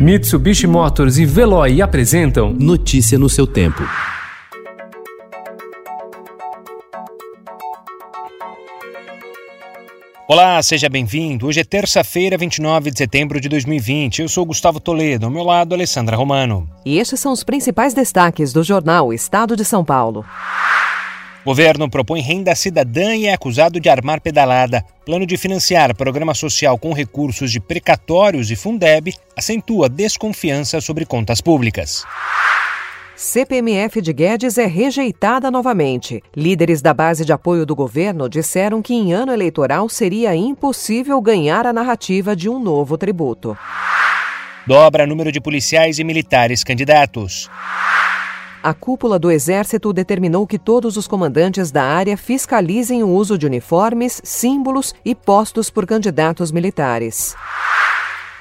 Mitsubishi Motors e Veloy apresentam Notícia no seu tempo. Olá, seja bem-vindo. Hoje é terça-feira, 29 de setembro de 2020. Eu sou Gustavo Toledo, ao meu lado, Alessandra Romano. E estes são os principais destaques do jornal Estado de São Paulo. Governo propõe renda cidadã e é acusado de armar pedalada. Plano de financiar programa social com recursos de precatórios e Fundeb acentua desconfiança sobre contas públicas. CPMF de Guedes é rejeitada novamente. Líderes da base de apoio do governo disseram que em ano eleitoral seria impossível ganhar a narrativa de um novo tributo. Dobra número de policiais e militares candidatos. A cúpula do Exército determinou que todos os comandantes da área fiscalizem o uso de uniformes, símbolos e postos por candidatos militares.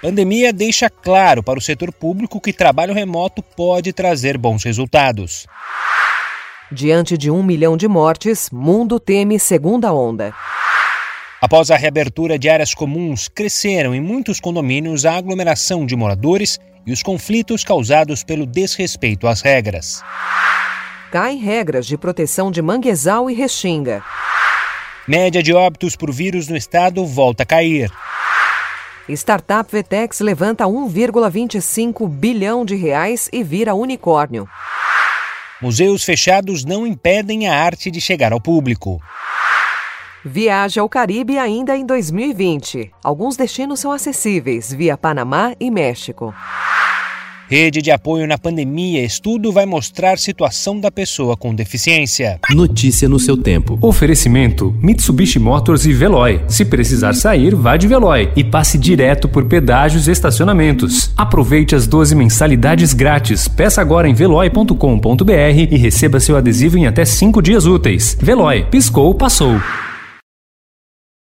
Pandemia deixa claro para o setor público que trabalho remoto pode trazer bons resultados. Diante de um milhão de mortes, mundo teme segunda onda. Após a reabertura de áreas comuns, cresceram em muitos condomínios a aglomeração de moradores e os conflitos causados pelo desrespeito às regras. Caem regras de proteção de manguezal e restinga. Média de óbitos por vírus no estado volta a cair. Startup Vetex levanta 1,25 bilhão de reais e vira unicórnio. Museus fechados não impedem a arte de chegar ao público. Viaja ao Caribe ainda em 2020. Alguns destinos são acessíveis via Panamá e México. Rede de apoio na pandemia. Estudo vai mostrar situação da pessoa com deficiência. Notícia no seu tempo. Oferecimento: Mitsubishi Motors e Veloy. Se precisar sair, vá de Veloy e passe direto por pedágios e estacionamentos. Aproveite as 12 mensalidades grátis. Peça agora em veloy.com.br e receba seu adesivo em até 5 dias úteis. Veloy, piscou, passou.